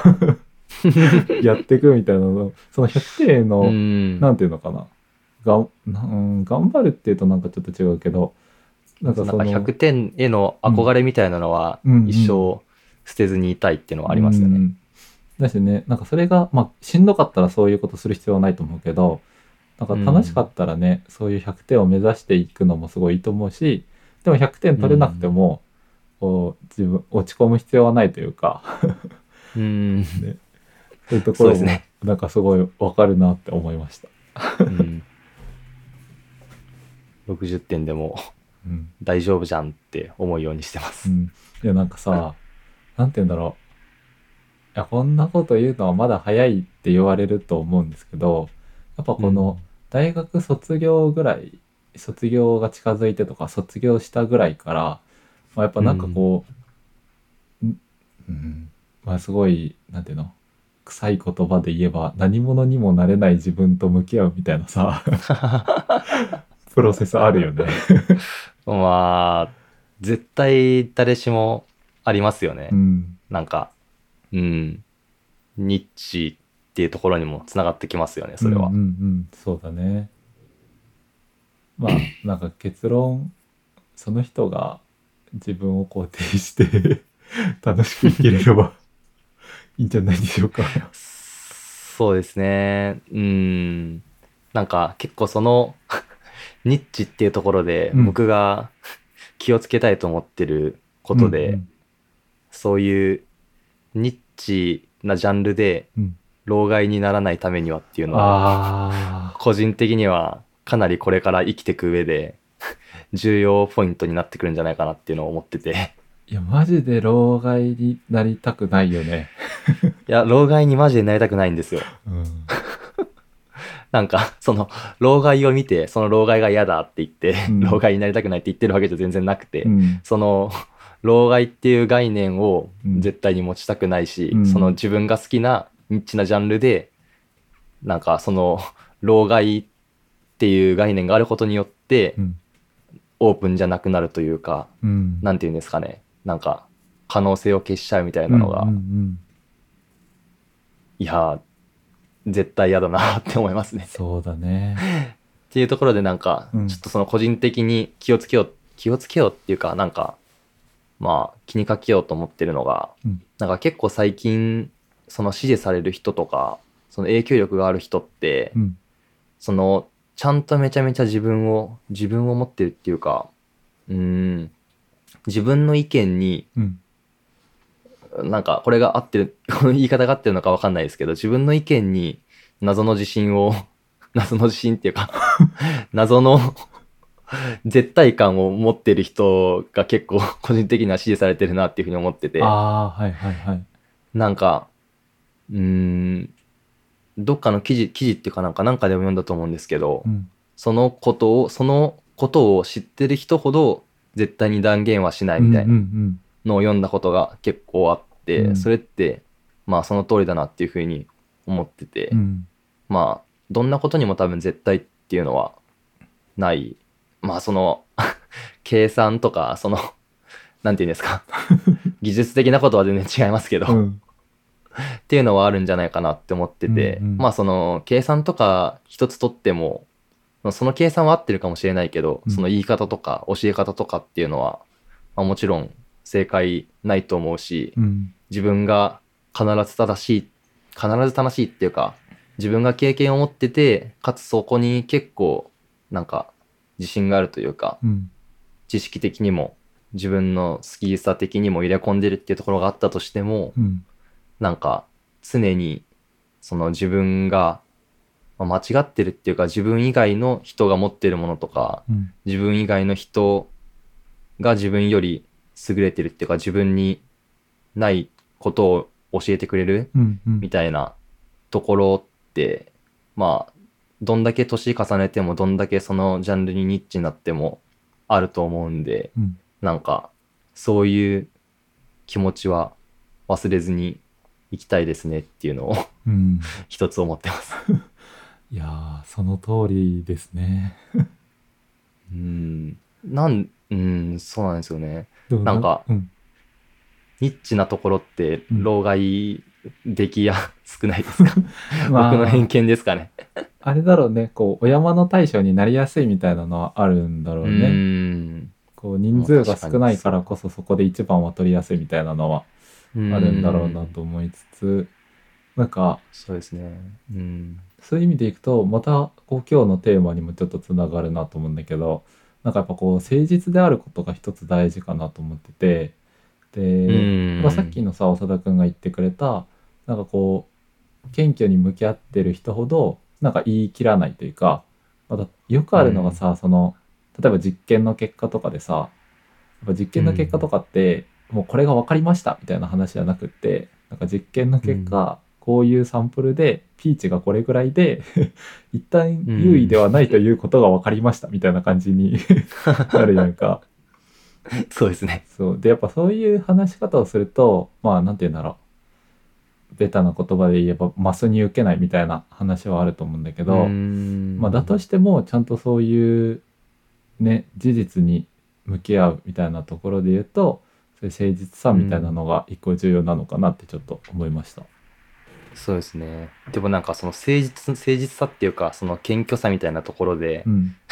Speaker 1: やっていくみたいなの。その100点の、
Speaker 2: うん。
Speaker 1: なんていうのかな。がんなうん頑張るっていうとなんかちょっと違うけどなんかその
Speaker 2: なんか100点への憧れみたいなのは
Speaker 1: うん。うん
Speaker 2: 一生捨てずにいたいっていうのはありますよね。
Speaker 1: うんだしね。なんかそれがまあしんどかったらそういうことする必要はないと思うけどなんか楽しかったらね、そういう100点を目指していくのもすごいいいと思うしでも100点取れなくても、こう自分落ち込む必要はないというか
Speaker 2: うん。
Speaker 1: そういうところも
Speaker 2: ね。
Speaker 1: なんかすごいわかるなって思いました。
Speaker 2: うん。60点でも
Speaker 1: うん。
Speaker 2: 大丈夫じゃんって思うようにしてます。
Speaker 1: うん、いやなんかさなんて言うんだろう。いやこんなこと言うのはまだ早いって言われると思うんですけどやっぱこの大学卒業ぐらい卒業が近づいてとか卒業したぐらいから、まあ、やっぱなんかこう、ん。うん。まあすごいなんていうの？臭い言葉で言えば何者にもなれない自分と向き合うみたいなさ プロセスあるよね。
Speaker 2: まあ、絶対誰しもありますよね。
Speaker 1: うん。
Speaker 2: なんか、うん。ニッチっていうところにもつながってきますよね、それは。
Speaker 1: うんうんうん、そうだね。まあ なんか結論その人が自分を肯定して 楽しく生きれれば いいんじゃないでしょうか。
Speaker 2: そうですね。うん。なんか結構その ニッチっていうところで
Speaker 1: うん
Speaker 2: 僕が気をつけたいと思ってることで、
Speaker 1: うん
Speaker 2: そういうニッチなジャンルで
Speaker 1: うん。
Speaker 2: 老害にならないためにはっていうのは個人的にはかなりこれから生きていく上で 重要ポイントになってくるんじゃないかなっていうのを思ってて。
Speaker 1: いやマジで老害になりたくないよね。
Speaker 2: いや老害にマジでなりたくないんですよ。
Speaker 1: うん。
Speaker 2: なんかその老害を見てその老害が嫌だって言って、
Speaker 1: うん。
Speaker 2: 老害になりたくないって言ってるわけじゃ全然なくて、
Speaker 1: うん。
Speaker 2: その老害っていう概念を
Speaker 1: うん。
Speaker 2: 絶対に持ちたくないし、
Speaker 1: うん。
Speaker 2: その自分が好きなニッチなジャンルでなんかその 老害っていう概念があることによって
Speaker 1: うん。
Speaker 2: オープンじゃなくなるというか、
Speaker 1: うん。
Speaker 2: なんていうんですかね。なんか可能性を消しちゃうみたいなのが、
Speaker 1: うんうん
Speaker 2: いや絶対嫌だなって思いますね。
Speaker 1: そうだね。
Speaker 2: っていうところでなんか、
Speaker 1: うん。
Speaker 2: ちょっとその個人的に気をつけよう気をつけようっていうかなんかまあ気にかけようと思ってるのが、
Speaker 1: うん。
Speaker 2: なんか結構最近その支持される人とかその影響力がある人って、
Speaker 1: うん。
Speaker 2: そのちゃんとめちゃめちゃ自分を自分を持ってるっていうかうーん自分の意見に
Speaker 1: うん。
Speaker 2: なんかこれが合ってるこの言い方が合ってるのかわかんないですけど自分の意見に謎の自信を 謎の自信っていうか 謎の 絶対感を持ってる人が結構 個人的には支持されてるなっていうふうに思ってて。
Speaker 1: ああはいはいはい。
Speaker 2: なんかうーんどっかの記事記事っていうかなんかなんかでも読んだと思うんですけど、
Speaker 1: うん。
Speaker 2: そのことをそのことを知ってる人ほど絶対に断言はしないみたいなのを読んだことが結構あって、
Speaker 1: うん。
Speaker 2: それってまあその通りだなっていうふうに思ってて、
Speaker 1: うんうん。
Speaker 2: まあどんなことにも多分絶対っていうのはないまあその 計算とかそのなんていうんですか？技術的なことは全然違いますけど、っ
Speaker 1: うん。
Speaker 2: ていうのはあるんじゃないかなって思ってて、
Speaker 1: うんうん。
Speaker 2: まあその計算とか一つとってもその計算は合ってるかもしれないけど、
Speaker 1: うん。
Speaker 2: その言い方とか教え方とかっていうのは、まあ、もちろん正解ないと思うし、
Speaker 1: うん。
Speaker 2: 自分が必ず正しい必ず正しいっていうか自分が経験を持っててかつそこに結構なんか自信があるというか
Speaker 1: うん。
Speaker 2: 知識的にも自分の好きさ的にも入れ込んでるっていうところがあったとしても、
Speaker 1: うん。
Speaker 2: なんか常にその自分がまあ間違ってるっていうか自分以外の人が持ってるものとか
Speaker 1: うん。
Speaker 2: 自分以外の人が自分より優れてるっていうか自分にないことを教えてくれる
Speaker 1: うん。うん。
Speaker 2: みたいなところってまあどんだけ年重ねてもどんだけそのジャンルにニッチになってもあると思うんで
Speaker 1: うん。
Speaker 2: なんかそういう気持ちは忘れずに行きたいですねっていうのを
Speaker 1: うん。
Speaker 2: 一つ思ってます。
Speaker 1: いやーその通りですね。
Speaker 2: うん。なんうんそうなんですよね。なんか
Speaker 1: うん。
Speaker 2: ニッチなところって
Speaker 1: うん
Speaker 2: 老害出来や少ないですか、
Speaker 1: まあ。
Speaker 2: 僕の偏見ですかね。
Speaker 1: あれだろうね。こうお山の大将になりやすいみたいなのはあるんだろう
Speaker 2: う
Speaker 1: ね
Speaker 2: ん。
Speaker 1: こう人数が少ないからこそそこで一番は取りやすいみたいなのはあるんだろうなと思いつつなんか
Speaker 2: そうですね。うん。
Speaker 1: そういう意味でいくとまたこう今日のテーマにもちょっとつながるなと思うんだけどなんかやっぱこう誠実であることが一つ大事かなと思ってて。で、
Speaker 2: うん。
Speaker 1: まあ、さっきのさ長田君が言ってくれたなんかこう謙虚に向き合ってる人ほどなんか言い切らないというかまたよくあるのがさ、その例えば実験の結果とかでさやっぱ実験の結果とかって、もうこれが分かりましたみたいな話じゃなくってなんか実験の結果、こういうサンプルでピーチがこれぐらいで 一旦優位ではないということが分かりましたみたいな感じに なるやんか。
Speaker 2: そうですね。
Speaker 1: そうでやっぱそういう話し方をするとまあなんて言うんだろうベタな言葉で言えばマスに受けないみたいな話はあると思うんだけど、
Speaker 2: うん
Speaker 1: まあ、だとしてもちゃんとそういうね事実に向き合うみたいなところで言うとそういう誠実さみたいなのが一個重要なのかなってちょっと思いました。
Speaker 2: そうですね。でもなんかその誠実、誠実さっていうか、その謙虚さみたいなところで、
Speaker 1: うん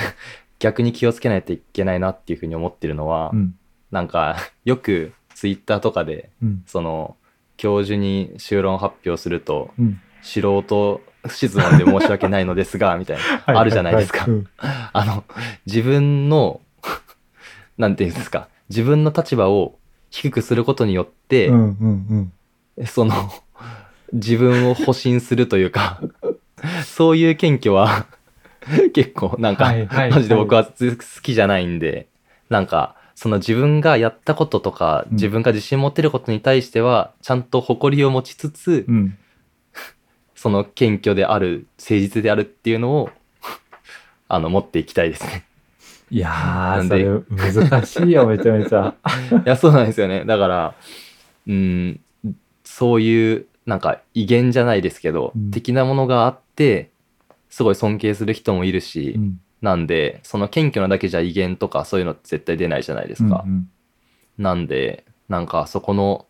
Speaker 2: 逆に気をつけないといけないなっていうふうに思ってるのは、
Speaker 1: うん
Speaker 2: なんか、よくツイッターとかで、
Speaker 1: うん
Speaker 2: その、教授に修論発表すると、
Speaker 1: うん。
Speaker 2: 素人質問で申し訳ないのですが、みたいな、あるじゃないですか。あの、自分の、なんていうんですか、自分の立場を低くすることによって、その、自分を保身するというか、そういう謙虚は、結構なんか、
Speaker 1: はいはい。
Speaker 2: マジで僕は好きじゃないんで、なんか、その自分がやったこととか、
Speaker 1: うん
Speaker 2: 自分が自信持ってることに対しては、ちゃんと誇りを持ちつつ、
Speaker 1: うん
Speaker 2: その謙虚である、誠実であるっていうのを、あの、持っていきたいですね。
Speaker 1: いやそれ難しいよ めちゃめちゃ。
Speaker 2: いや、そうなんですよね。だから、うん、そういう、なんか威厳じゃないですけど、
Speaker 1: うん
Speaker 2: 的なものがあって、すごい尊敬する人もいるし、
Speaker 1: うん
Speaker 2: なんで、その謙虚なだけじゃ威厳とかそういうの絶対出ないじゃないですか。
Speaker 1: うん
Speaker 2: なんで、なんかそこの、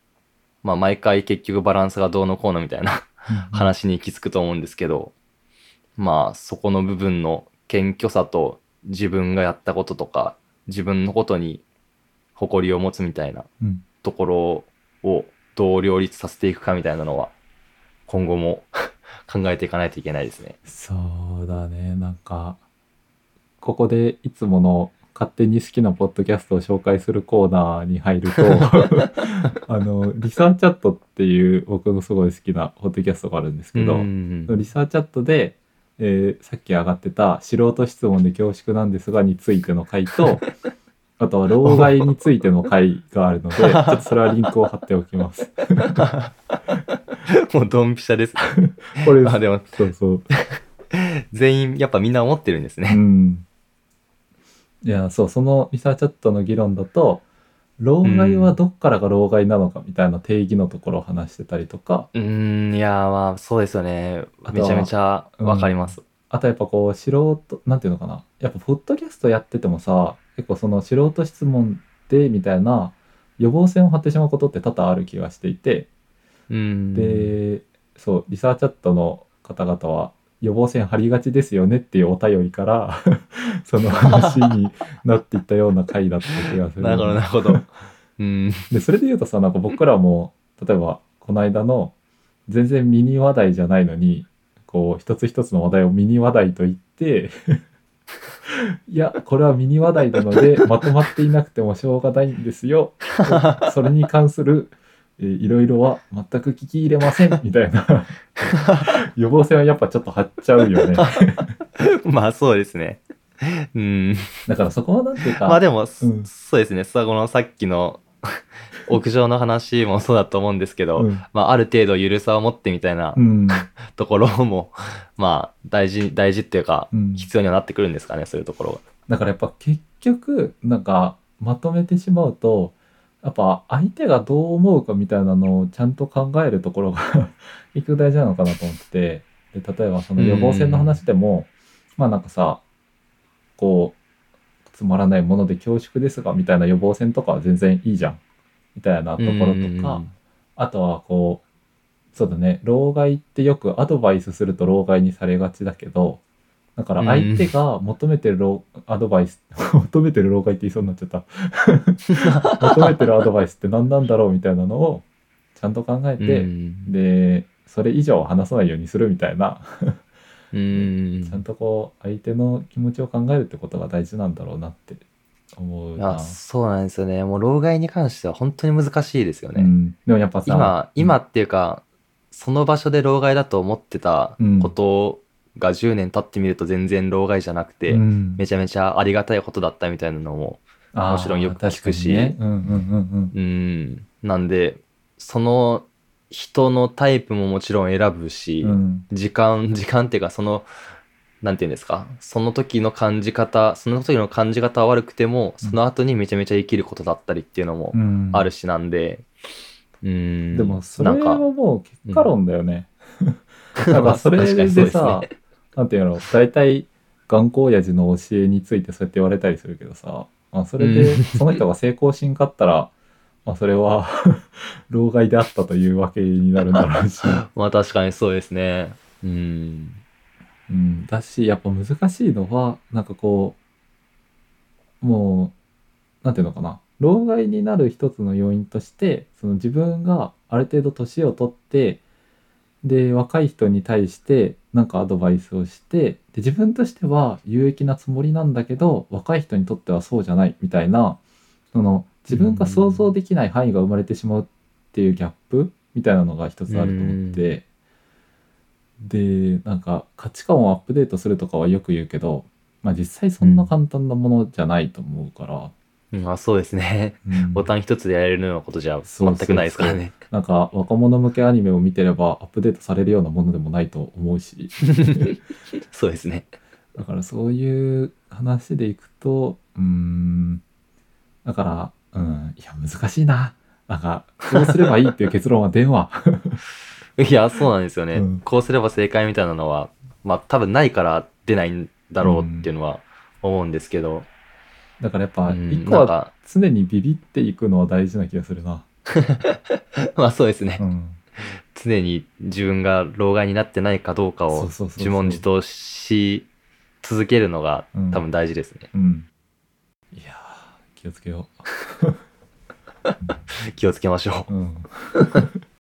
Speaker 2: まあ毎回結局バランスがどうのこうのみたいな
Speaker 1: うん
Speaker 2: 話に行き着くと思うんですけど、まあそこの部分の謙虚さと自分がやったこととか、自分のことに誇りを持つみたいな
Speaker 1: うん
Speaker 2: ところをどう両立させていくかみたいなのは、今後も 考えていかないといけないですね。
Speaker 1: そうだねなんかここでいつもの勝手に好きなポッドキャストを紹介するコーナーに入ると あの Researchat っていう僕のすごい好きなポッドキャストがあるんですけど、
Speaker 2: うん
Speaker 1: Researchat で、えーさっき上がってた素人質問で恐縮なんですがについての回と あとは老害についての回があるので ちょっとそれはリンクを貼っておきます。
Speaker 2: もうドンピシャですね。
Speaker 1: これ
Speaker 2: あ、でも
Speaker 1: そうそう
Speaker 2: 全員やっぱみんな思ってるんです
Speaker 1: う
Speaker 2: ね。
Speaker 1: ん。いや、そう、その Researchat の議論だと、老害はどっからが老害なのかみたいな定義のところを話してたりとか、
Speaker 2: うーん、いやーまあそうですよね。
Speaker 1: あとは
Speaker 2: めちゃめちゃわかります。
Speaker 1: あとやっぱこう、素人、なんていうのかな。やっぱ、ポッドキャストやっててもさ、結構その素人質問で、みたいな予防線を張ってしまうことって多々ある気がしていて、
Speaker 2: うん。
Speaker 1: で、そう、 Researchat の方々は、予防線張りがちですよねっていうお便りから その話になっていったような回だった気がする。
Speaker 2: なるほど、なるほど。うん。
Speaker 1: でそれで言うとさなんか僕らも例えばこの間の全然ミニ話題じゃないのにこう一つ一つの話題をミニ話題と言って いや、これはミニ話題なので、まとまっていなくてもしょうがないんですよ。それに関する、えーいろいろは全く聞き入れません、みたいな。予防線はやっぱちょっと張っちゃうよね。
Speaker 2: まあそうですね。うん。
Speaker 1: だからそこはなんていうか、
Speaker 2: まあでも、
Speaker 1: うん
Speaker 2: そうですね。さこのさっきの 屋上の話もそうだと思うんですけど、
Speaker 1: うん
Speaker 2: まあある程度ゆるさを持ってみたいな
Speaker 1: うん、
Speaker 2: ところも、まあ大事、大事っていうか、
Speaker 1: うん
Speaker 2: 必要にはなってくるんですかね、そういうところは。
Speaker 1: だからやっぱ結局、なんかまとめてしまうと、やっぱ相手がどう思うかみたいなのをちゃんと考えるところが 結局大事なのかなと思ってて、で例えばその予防線の話でも、まあなんかさ、こう、つまらないもので恐縮ですが、みたいな予防線とかは全然いいじゃん。みたいなところとか、あとはこう、そうだね、老害ってよくアドバイスすると老害にされがちだけど、だから相手が求めてる老アドバイス、求めてる老害って言いそうになっちゃった。求めてるアドバイスって何なんだろうみたいなのをちゃんと考えて、
Speaker 2: うん
Speaker 1: で、それ以上話さないようにするみたいな、
Speaker 2: うん
Speaker 1: ちゃんとこう、相手の気持ちを考えるってことが大事なんだろうなって思うな。
Speaker 2: そうなんですよね。もう老害に関しては本当に難しいですよね。
Speaker 1: うん、でもやっぱさ、
Speaker 2: 今、今っていうか、その場所で老害だと思ってたことが10年経ってみると全然老害じゃなくて、
Speaker 1: うん。
Speaker 2: めちゃめちゃありがたいことだったみたいなのも、もちろんよく聞くし。
Speaker 1: うんうんうん
Speaker 2: うん、なんで、その人のタイプももちろん選ぶし、
Speaker 1: うん。うん
Speaker 2: 時間、時間っていうか、その、なんていうんですか、その時の感じ方、その時の感じ方は悪くても、その後にめちゃめちゃ生きることだったりっていうのも
Speaker 1: うん。
Speaker 2: あるしなんで、うん。
Speaker 1: でもそれはもう結果論だよね。なんかそれ
Speaker 2: 確かにそうです
Speaker 1: でさ、
Speaker 2: ね
Speaker 1: なんていうの、大体頑固親父の教えについてそうやって言われたりするけどさ、まあ、それで
Speaker 2: うん
Speaker 1: その人が成功しんかったら、まあそれは 老害であったというわけになるんだろうし、
Speaker 2: まあ確かにそうですね。うん。
Speaker 1: うん、だし、やっぱ難しいのは、なんかこう、もう、なんていうのかな、老害になる一つの要因として、その自分がある程度年を取って、で、若い人に対してなんかアドバイスをして、で、自分としては有益なつもりなんだけど、若い人にとってはそうじゃないみたいな、その自分が想像できない範囲が生まれてしまうっていうギャップみたいなのが一つあると思って、で、なんか価値観をアップデートするとかはよく言うけど、まあ実際そんな簡単なものじゃないと思うから、
Speaker 2: まあそうですね。
Speaker 1: うん
Speaker 2: ボタン一つでやれるようなことじゃ全くないですからね。
Speaker 1: なんか若者向けアニメを見てればアップデートされるようなものでもないと思うし、
Speaker 2: そうですね。
Speaker 1: だからそういう話でいくと、うーん、だから、うん、いや難しいな。なんか、こうすればいいっていう結論は電話。
Speaker 2: いや、そうなんですよね。
Speaker 1: うん
Speaker 2: こうすれば正解みたいなのは、まあ多分ないから出ないんだろうっていうのは思うんですけど、
Speaker 1: だからやっぱ
Speaker 2: うん
Speaker 1: 一個は常にビビっていくのは大事な気がするな。
Speaker 2: まあそうですね。
Speaker 1: うん。
Speaker 2: 常に自分が老害になってないかどうかを自問自答し続けるのが
Speaker 1: うん
Speaker 2: 多分大事ですね。
Speaker 1: うん。いやー、気をつけよ
Speaker 2: 気をつけましょう。
Speaker 1: う。うん。